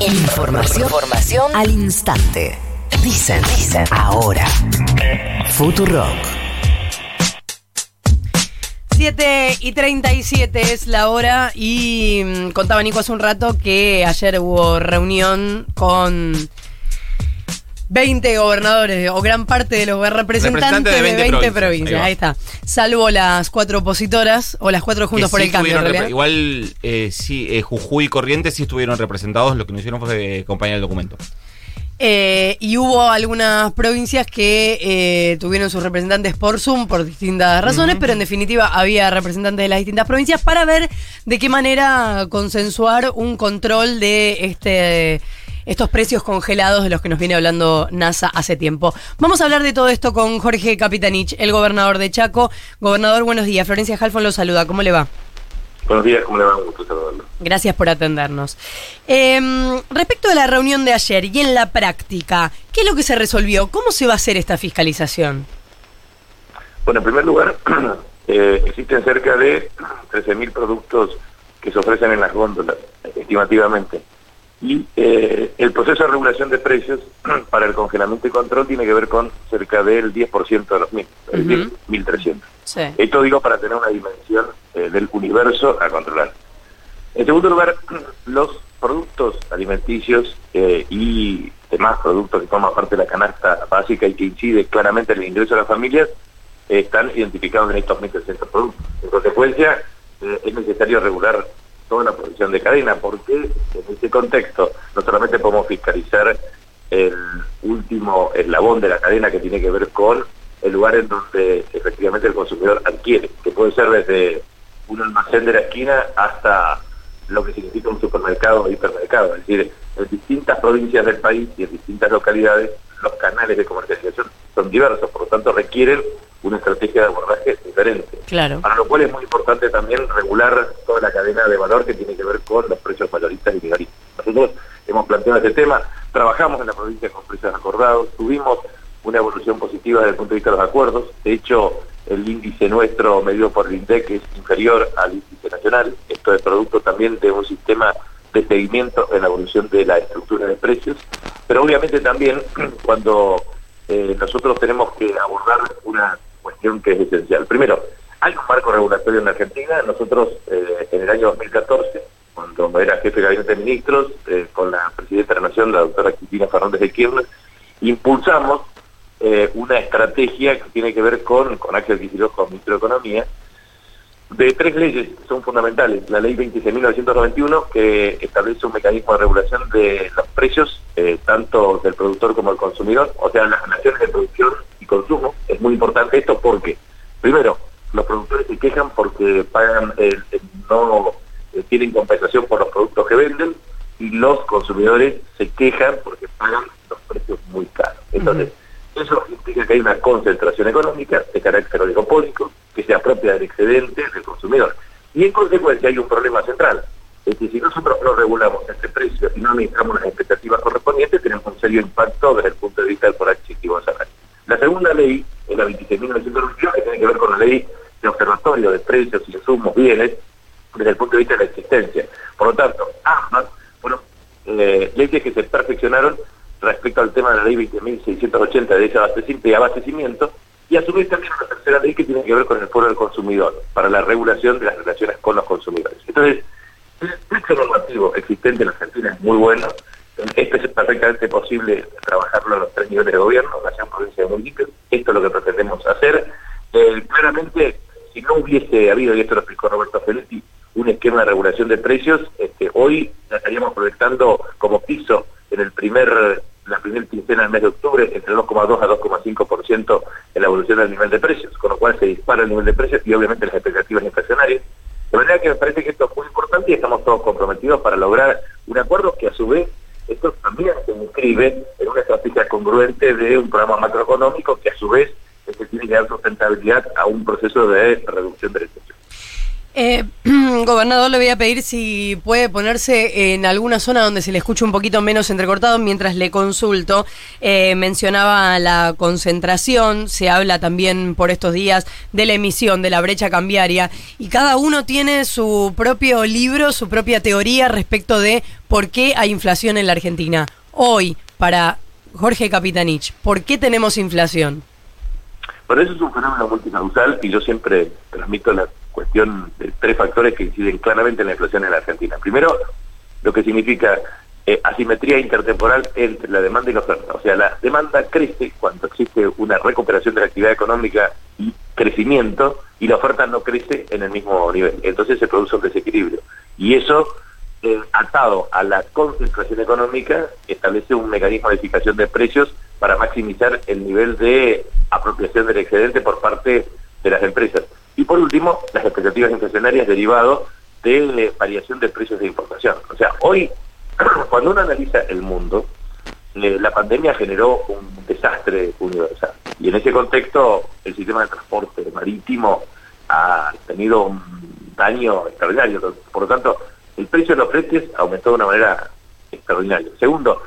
Información, Información al instante. Dicen, dicen, ahora. Futurock. 7 y 37 es la hora y mm, contaba Nico hace un rato que ayer hubo reunión con 20 gobernadores o gran parte de los representantes de 20, provincias. Ahí, está. Salvo las cuatro opositoras o las cuatro juntos por el cambio. Igual eh, sí, eh, Jujuy y Corrientes sí estuvieron representados. Lo que nos hicieron fue acompañar el documento. Eh, y hubo algunas provincias que eh, tuvieron sus representantes por Zoom por distintas razones, pero en definitiva había representantes de las distintas provincias para ver de qué manera consensuar un control de este estos precios congelados de los que nos viene hablando NASA hace tiempo. Vamos a hablar de todo esto con Jorge Capitanich, el gobernador de Chaco. Gobernador, buenos días. Florencia Halfon lo saluda. ¿Cómo le va? Buenos días, ¿cómo le va? Un gusto saludarlo. Gracias por atendernos. Em, respecto de la reunión de ayer y en la práctica, ¿qué es lo que se resolvió? ¿Cómo se va a hacer esta fiscalización? Bueno, en primer lugar, eh, existen cerca de 13.000 productos que se ofrecen en las góndolas, estimativamente. Y eh, el proceso de regulación de precios para el congelamiento y control tiene que ver con cerca del 10% de los mismos, es decir, 1.300. Esto digo para tener una dimensión eh, del universo a controlar. En segundo lugar, los productos alimenticios eh, y demás productos que forman parte de la canasta básica y que incide claramente en el ingreso de las familias están identificados en estos 1.300 productos. En consecuencia, es necesario regular toda la producción de cadena, porque en este contexto no solamente podemos fiscalizar el último eslabón de la cadena que tiene que ver con el lugar en donde efectivamente el consumidor adquiere, que puede ser desde un almacén de la esquina hasta lo que significa un supermercado o hipermercado, es decir, en distintas provincias del país y en distintas localidades los canales de comercialización son diversos, por lo tanto requieren una estrategia de abordaje diferente. Claro. Para lo cual es muy importante también regular toda la cadena de valor que tiene que ver con los precios mayoristas y minoristas. Nosotros hemos planteado este tema, trabajamos en la provincia con precios acordados, tuvimos una evolución positiva desde el punto de vista de los acuerdos, de hecho el índice nuestro medido por el INDEC es inferior al índice nacional, esto es producto también de un sistema de seguimiento en la evolución de la estructura de precios, pero obviamente también cuando eh, nosotros tenemos que abordar una que es esencial. Primero, hay un marco regulatorio en Argentina. Nosotros eh, en el año 2014, cuando era jefe de gabinete de ministros, eh, con la presidenta de la Nación, la doctora Cristina Fernández de Kirchner, impulsamos eh, una estrategia que tiene que ver con, con Axel Kicillof como ministro de Economía, de tres leyes que son fundamentales. La ley 26.991, que establece un mecanismo de regulación de los precios, tanto del productor como del consumidor, o sea, las relaciones de producción consumo. Es muy importante esto porque, primero, los productores se quejan porque pagan no eh, tienen compensación por los productos que venden y los consumidores se quejan porque pagan los precios muy caros. Entonces, eso implica que hay una concentración económica de carácter oligopólico que se apropia del excedente del consumidor. Y en consecuencia hay un problema central. Es que si nosotros no regulamos este precio y no administramos las expectativas correspondientes, tenemos un serio impacto desde el punto de vista del poder. La segunda ley es la 26.922, que tiene que ver con la ley de observatorio de precios y insumos, bienes, desde el punto de vista de la existencia. Por lo tanto, ambas fueron eh, leyes que se perfeccionaron respecto al tema de la ley 20.680 de derecho abastecimiento y a su vez también una tercera ley que tiene que ver con el foro del consumidor, para la regulación de las relaciones con los consumidores. Entonces, el texto normativo existente en Argentina es muy bueno, esto es perfectamente posible trabajarlo a los tres niveles de gobierno, esto es lo que pretendemos hacer. Eh, claramente si no hubiese habido, y esto lo explicó Roberto Feletti, un esquema de regulación de precios, este, hoy estaríamos proyectando como piso en el primer la primera quincena del mes de octubre entre 2,2 a 2,5% en la evolución del nivel de precios, con lo cual se dispara el nivel de precios y obviamente las expectativas inflacionarias. De manera que me parece que esto es muy importante y estamos todos comprometidos para lograr un acuerdo que a su vez esto también se inscribe en una estrategia congruente de un programa macroeconómico que a su vez que tiene que dar sustentabilidad a un proceso de reducción de la Eh, gobernador, le voy a pedir si puede ponerse en alguna zona donde se le escuche un poquito menos entrecortado mientras le consulto. Eh, mencionaba la concentración, se habla también por estos días de la emisión, de la brecha cambiaria, y cada uno tiene su propio libro, su propia teoría respecto de por qué hay inflación en la Argentina. Hoy, para Jorge Capitanich, ¿por qué tenemos inflación? Por eso es un fenómeno multicausal y yo siempre transmito la cuestión de tres factores que inciden claramente en la inflación en la Argentina. Primero, lo que significa eh, asimetría intertemporal entre la demanda y la oferta. O sea, la demanda crece cuando existe una recuperación de la actividad económica y crecimiento, y la oferta no crece en el mismo nivel. Entonces se produce un desequilibrio. Y eso, eh, atado a la concentración económica, establece un mecanismo de fijación de precios para maximizar el nivel de apropiación del excedente por parte de las empresas. Y por último, las expectativas inflacionarias derivado de variación de precios de importación. O sea, hoy, cuando uno analiza el mundo, eh, la pandemia generó un desastre universal. Y en ese contexto, el sistema de transporte marítimo ha tenido un daño extraordinario. Por lo tanto, el precio de los precios aumentó de una manera extraordinaria. Segundo,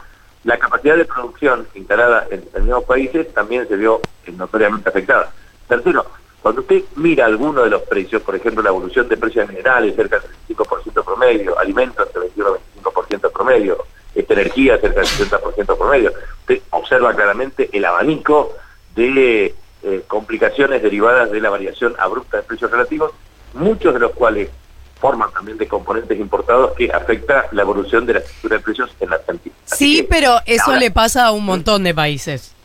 la capacidad de producción instalada en determinados países también se vio notoriamente afectada. Tercero, cuando usted mira alguno de los precios, por ejemplo, la evolución de precios minerales cerca del 25% promedio, alimentos entre 21 y 25% promedio, esta energía cerca del 60% promedio, usted observa claramente el abanico de eh, complicaciones derivadas de la variación abrupta de precios relativos, muchos de los cuales forman también de componentes importados que afecta la evolución de la estructura de precios en la Argentina. sí, pero eso le pasa a un montón de países.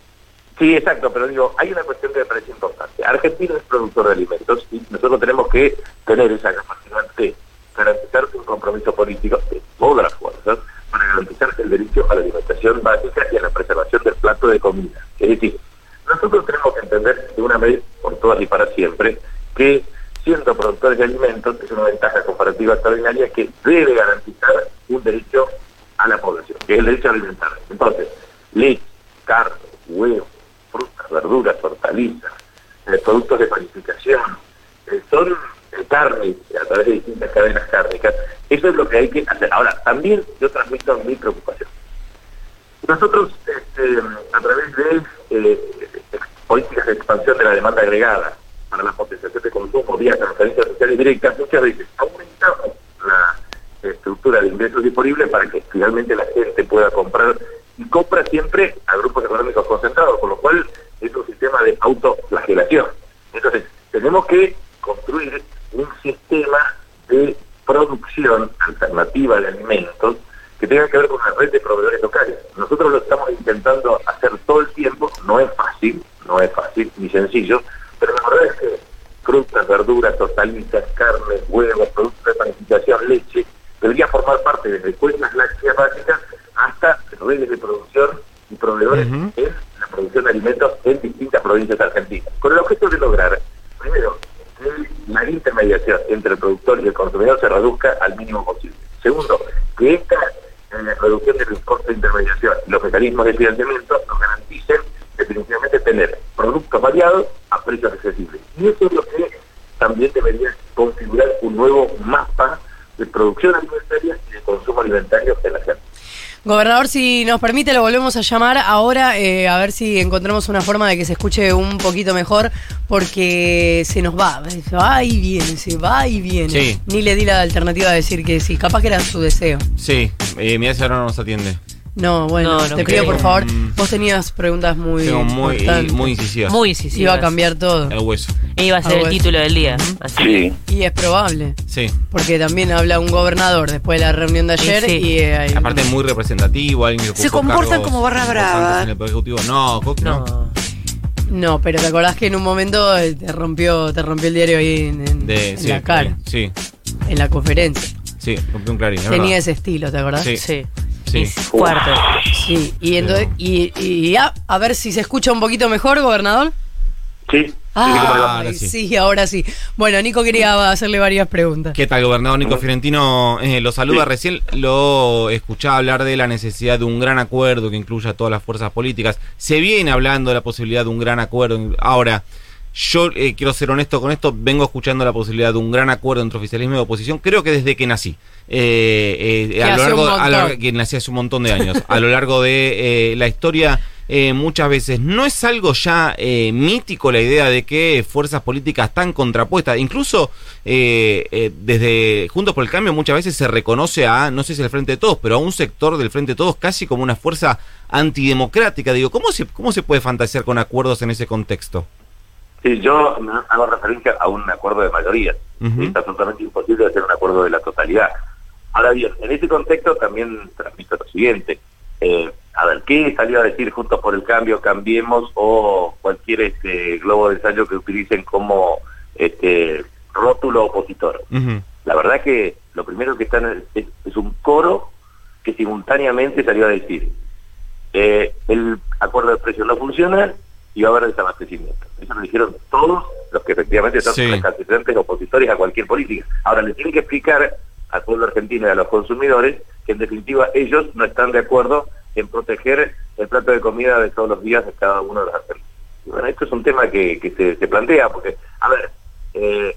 Sí, exacto, pero digo, hay una cuestión que me parece importante. Argentina es productor de alimentos y nosotros tenemos que tener esa capacidad de garantizar un compromiso político de todas las fuerzas para garantizar el derecho a la alimentación básica y a la preservación del plato de comida. Es decir, nosotros tenemos que entender de una vez por todas y para siempre que siendo productores de alimentos es una ventaja comparativa extraordinaria que debe garantizar un derecho a la población, que es el derecho a alimentar. Entonces, leche, carne, huevo, frutas, verduras, hortalizas, eh, productos de panificación, eh, son eh, carne a través de distintas cadenas cárnicas. Eso es lo que hay que hacer. Ahora, también yo transmito mi preocupación. Nosotros, este, a través de políticas de expansión de la demanda agregada para la potenciación de consumo vía transferencias sociales directas, muchas veces aumentamos la estructura de ingresos disponibles para que finalmente la gente pueda comprar y compra siempre a grupos económicos concentrados, con lo cual es un sistema de autoflagelación. Entonces, tenemos que construir un sistema de producción alternativa de alimentos que tenga que ver con una red de proveedores locales. Nosotros lo estamos intentando hacer todo el tiempo, no es fácil, no es fácil ni sencillo, pero la verdad es que frutas, verduras, hortalizas, carne, huevos, productos de panificación, leche, debería formar parte de cuentas lácteas básicas hasta redes de producción y proveedores en producción de alimentos en distintas provincias argentinas, con el objeto de lograr, primero, que la intermediación entre el productor y el consumidor se reduzca al mínimo posible. Segundo, que esta eh, reducción del costo de intermediación los mecanismos de financiamiento nos garanticen definitivamente tener productos variados a precios accesibles. Y eso es lo que también debería configurar un nuevo mapa de producción alimentaria y de consumo alimentario en la gente. Gobernador, si nos permite, lo volvemos a llamar ahora eh, a ver si encontramos una forma de que se escuche un poquito mejor, porque se nos va, se va y viene, se va y viene. Ni le di la alternativa de decir que sí, capaz que era su deseo. Sí, eh, mira si ahora no nos atiende. No, bueno, te pido por favor. Mm. Vos tenías preguntas muy. muy, muy incisivas. Muy incisivas. Iba a cambiar todo. El hueso. Iba a ser el título del día. Sí. Y es probable. Sí. Porque también habla un gobernador después de la reunión de ayer. Y, eh, Aparte, muy representativo. Alguien que Se comportan como barra brava. En el Ejecutivo. No, no. no. pero te acordás que en un momento eh, te rompió, te rompió el diario ahí en, la cara. Sí. En la conferencia. Sí, rompió un clarín. Tenía ese estilo, ¿te acordás? sí. Sí. Fuerte. Sí, y, entonces, y, y ya, a ver si se escucha un poquito mejor, gobernador. Sí. Ah, sí. ahora sí. Bueno, Nico quería hacerle varias preguntas. ¿Qué tal, gobernador Nico Fiorentino? Eh, lo saluda. Recién lo escuchaba hablar de la necesidad de un gran acuerdo que incluya a todas las fuerzas políticas. Se viene hablando de la posibilidad de un gran acuerdo. Ahora, Yo eh, quiero ser honesto con esto, vengo escuchando la posibilidad de un gran acuerdo entre oficialismo y oposición, creo que desde que nací. Eh, a lo largo, a lo, que nací hace un montón de años. a lo largo de la historia eh, muchas veces. ¿No es algo ya eh, mítico la idea de que fuerzas políticas tan contrapuestas, incluso eh, desde Juntos por el Cambio muchas veces se reconoce a, no sé si el Frente de Todos, pero a un sector del Frente de Todos casi como una fuerza antidemocrática? Digo, ¿cómo se, cómo se puede fantasear con acuerdos en ese contexto? Sí, yo hago referencia a un acuerdo de mayoría. Es absolutamente imposible hacer un acuerdo de la totalidad. Ahora bien, en ese contexto también transmito lo siguiente. Eh, a ver, ¿qué salió a decir Juntos por el Cambio, Cambiemos o cualquier este globo de ensayo que utilicen como este rótulo opositor? La verdad que lo primero que están es, un coro que simultáneamente salió a decir eh, el acuerdo de precios no funciona va a haber desabastecimiento. Eso lo dijeron todos los que efectivamente son sí. opositores a cualquier política. Ahora, le tienen que explicar al pueblo argentino y a los consumidores que en definitiva ellos no están de acuerdo en proteger el plato de comida de todos los días de cada uno de los argentinos. bueno, esto es un tema que, se, plantea, porque, a ver, eh,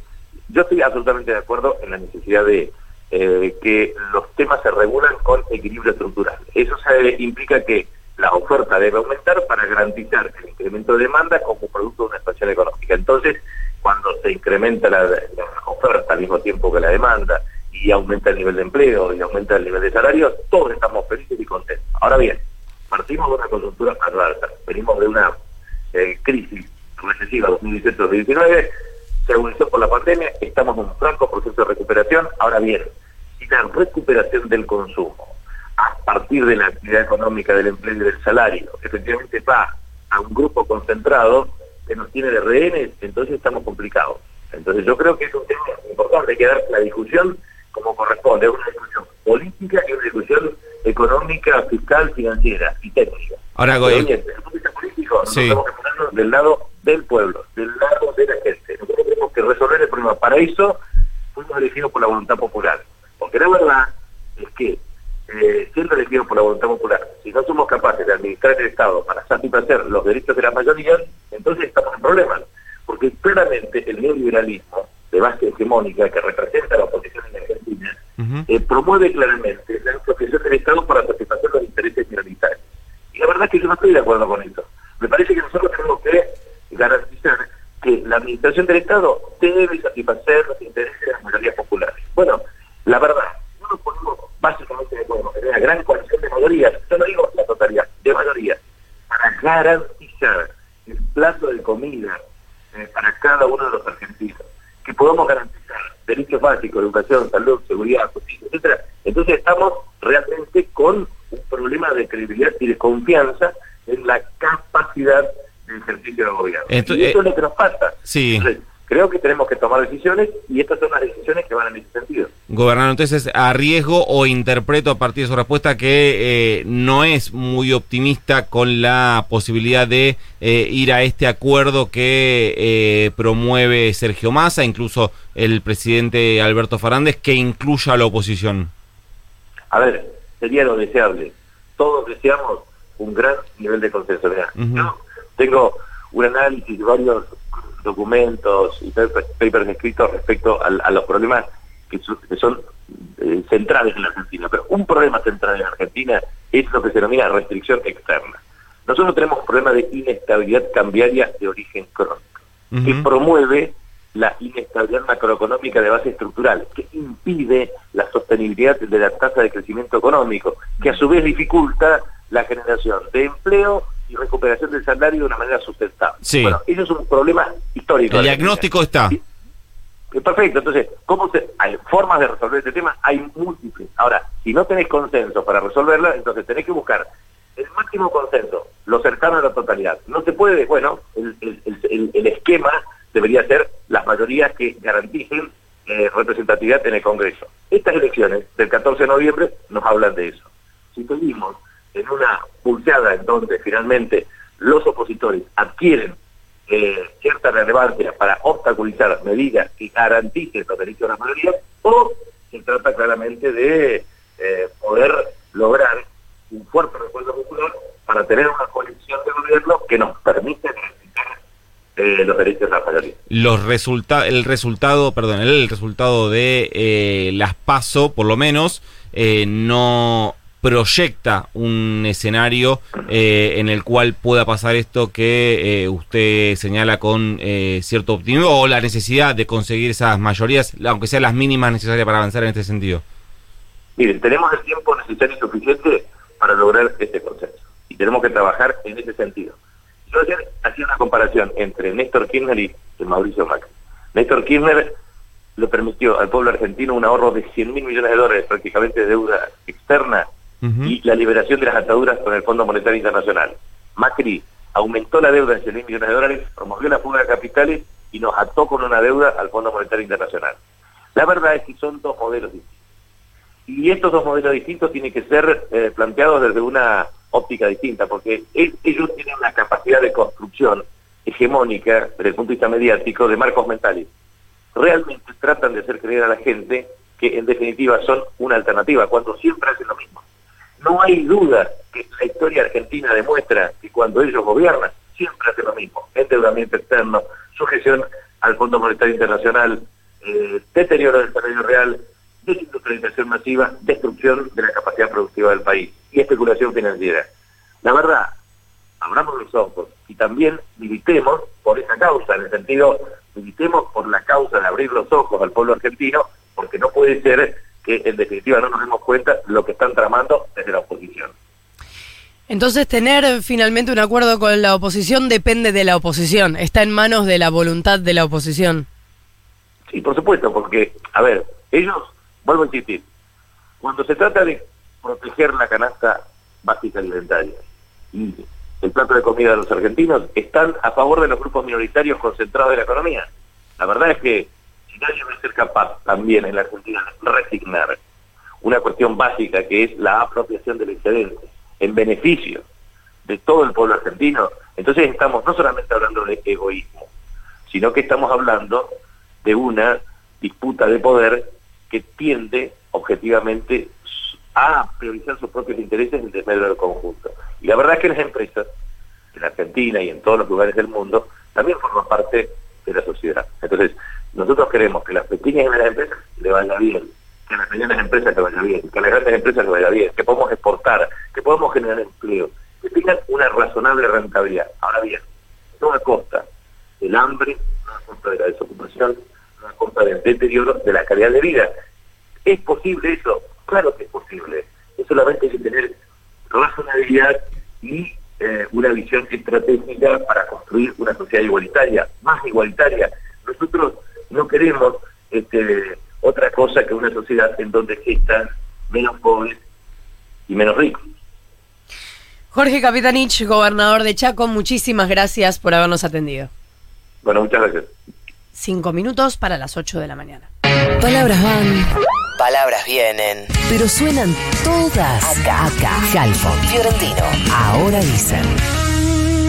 yo estoy absolutamente de acuerdo en la necesidad de eh, que los temas se regulan con equilibrio estructural. Eso implica que la oferta debe aumentar para garantizar el incremento de demanda como producto de una expansión económica. Entonces, cuando se incrementa la oferta al mismo tiempo que la demanda, y aumenta el nivel de empleo y aumenta el nivel de salario, todos estamos felices y contentos. Ahora bien, partimos de una coyuntura adversa, venimos de una eh, crisis recesiva 2018-2019, se agudizó por la pandemia, estamos en un franco proceso de recuperación. Ahora bien, si la recuperación del consumo partir de la actividad económica, del empleo y del salario, efectivamente va a un grupo concentrado que nos tiene de rehenes, entonces estamos complicados. Entonces yo creo que es un tema importante, hay que dar la discusión como corresponde, es una discusión política y una discusión económica, fiscal, financiera y técnica. Ahora, Goy, desde el punto de vista político, sí. tenemos que ponernos del lado del pueblo, del lado de la gente. Nosotros tenemos que resolver el problema. Para eso fuimos elegidos por la voluntad popular. Porque la verdad es que, eh, siendo elegidos por la voluntad popular, si no somos capaces de administrar el Estado para satisfacer los derechos de la mayoría, entonces estamos en problemas. Porque claramente el neoliberalismo de base hegemónica que representa la oposición en Argentina, eh, promueve claramente la protección del Estado para satisfacer los intereses minoritarios. Y la verdad es que yo no estoy de acuerdo con eso. Me parece que nosotros tenemos que garantizar que la administración del Estado debe satisfacer los intereses de las mayorías populares. Bueno, la verdad, no nos ponemos básicamente de acuerdo en una gran coalición de mayorías, yo no digo la totalidad, de mayorías, para garantizar el plazo de comida eh, para cada uno de los argentinos que podamos garantizar derechos básicos, educación, salud, seguridad, justicia, etcétera, entonces estamos realmente con un problema de credibilidad y de confianza en la capacidad de ejercicio del gobierno. y eso es lo que nos pasa. Sí creo que tenemos que tomar decisiones y estas son las decisiones que van en ese sentido. Gobernador, entonces arriesgo o interpreto a partir de su respuesta que eh, no es muy optimista con la posibilidad de eh, ir a este acuerdo que eh, promueve Sergio Massa, incluso el presidente Alberto Fernández, que incluya a la oposición. A ver, sería lo deseable. Todos deseamos un gran nivel de consenso. Yo tengo un análisis de varios documentos y papers escritos respecto a, los problemas que, son eh, centrales en la Argentina. Pero un problema central en la Argentina es lo que se denomina restricción externa. Nosotros tenemos un problema de inestabilidad cambiaria de origen crónico, que promueve la inestabilidad macroeconómica de base estructural, que impide la sostenibilidad de la tasa de crecimiento económico, que a su vez dificulta la generación de empleo y recuperación del salario de una manera sustentable. Bueno, eso es un problema histórico. El diagnóstico está. Perfecto, entonces, ¿cómo se, hay formas de resolver este tema? Hay múltiples. Ahora, si no tenés consenso para resolverla, entonces tenés que buscar el máximo consenso, lo cercano a la totalidad. No se puede, bueno, el, esquema debería ser las mayorías que garanticen eh, representatividad en el Congreso. Estas elecciones del 14 de noviembre nos hablan de eso. Si pedimos en una pulseada en donde finalmente los opositores adquieren eh, cierta relevancia para obstaculizar medidas que garanticen los derechos de la mayoría, o se trata claramente de eh, poder lograr un fuerte recuerdo popular para tener una coalición de gobierno que nos permita garantizar eh, los derechos rafaelitas. Los resulta el resultado, perdón, el resultado de eh, las PASO, por lo menos, no proyecta un escenario en el cual pueda pasar esto que usted señala con cierto optimismo o la necesidad de conseguir esas mayorías, aunque sean las mínimas necesarias para avanzar en este sentido. Miren, tenemos el tiempo necesario y suficiente para lograr este consenso y tenemos que trabajar en ese sentido. Yo ayer hacía una comparación entre Néstor Kirchner y Mauricio Macri. Néstor Kirchner le permitió al pueblo argentino un ahorro de 100 mil millones de dólares prácticamente de deuda externa y la liberación de las ataduras con el Fondo Monetario Internacional. Macri aumentó la deuda en 100 mil millones de dólares, promovió la fuga de capitales y nos ató con una deuda al Fondo Monetario Internacional. La verdad es que son dos modelos distintos. Y estos dos modelos distintos tienen que ser eh, planteados desde una óptica distinta, porque ellos tienen una capacidad de construcción hegemónica desde el punto de vista mediático de marcos mentales. Realmente tratan de hacer creer a la gente que en definitiva son una alternativa, cuando siempre hacen lo mismo. No hay duda que la historia argentina demuestra que cuando ellos gobiernan, siempre hacen lo mismo. Endeudamiento externo, sujeción al Fondo Monetario Internacional, eh, deterioro del salario real, desindustrialización masiva, destrucción de la capacidad productiva del país y especulación financiera. La verdad, abramos los ojos y también militemos por esa causa, en el sentido, militemos por la causa de abrir los ojos al pueblo argentino, porque no puede ser que en definitiva no nos demos cuenta lo que están tramando desde la oposición. Entonces, tener finalmente un acuerdo con la oposición depende de la oposición, está en manos de la voluntad de la oposición. Sí, por supuesto, porque, a ver, ellos, vuelvo a insistir, cuando se trata de proteger la canasta básica alimentaria. Y el plato de comida de los argentinos están a favor de los grupos minoritarios concentrados de la economía. La verdad es que nadie va ser capaz también en la Argentina de resignar una cuestión básica que es la apropiación del excedente en beneficio de todo el pueblo argentino, entonces estamos no solamente hablando de egoísmo, sino que estamos hablando de una disputa de poder que tiende objetivamente a priorizar sus propios intereses en desmedro del conjunto. Y la verdad es que las empresas, en Argentina y en todos los lugares del mundo, también forman parte de la sociedad. Entonces, nosotros queremos que las pequeñas y medianas empresas le vaya bien, que las medianas empresas le vaya bien, que las grandes empresas le vaya bien, que podamos exportar, que podamos generar empleo, que tengan una razonable rentabilidad. Ahora bien, no a costa del hambre, no a costa de la desocupación, no a costa del deterioro de la calidad de vida. ¿Es posible eso? Claro que es posible. Es solamente hay que tener razonabilidad y eh, una visión estratégica para construir una sociedad igualitaria, más igualitaria. Nosotros no queremos este, otra cosa que una sociedad en donde existan menos pobres y menos ricos. Jorge Capitanich, gobernador de Chaco, muchísimas gracias por habernos atendido. Bueno, muchas gracias. Cinco minutos para las ocho de la mañana. Palabras van palabras vienen, pero suenan todas acá, acá. Halfon, Fiorentino, ahora dicen.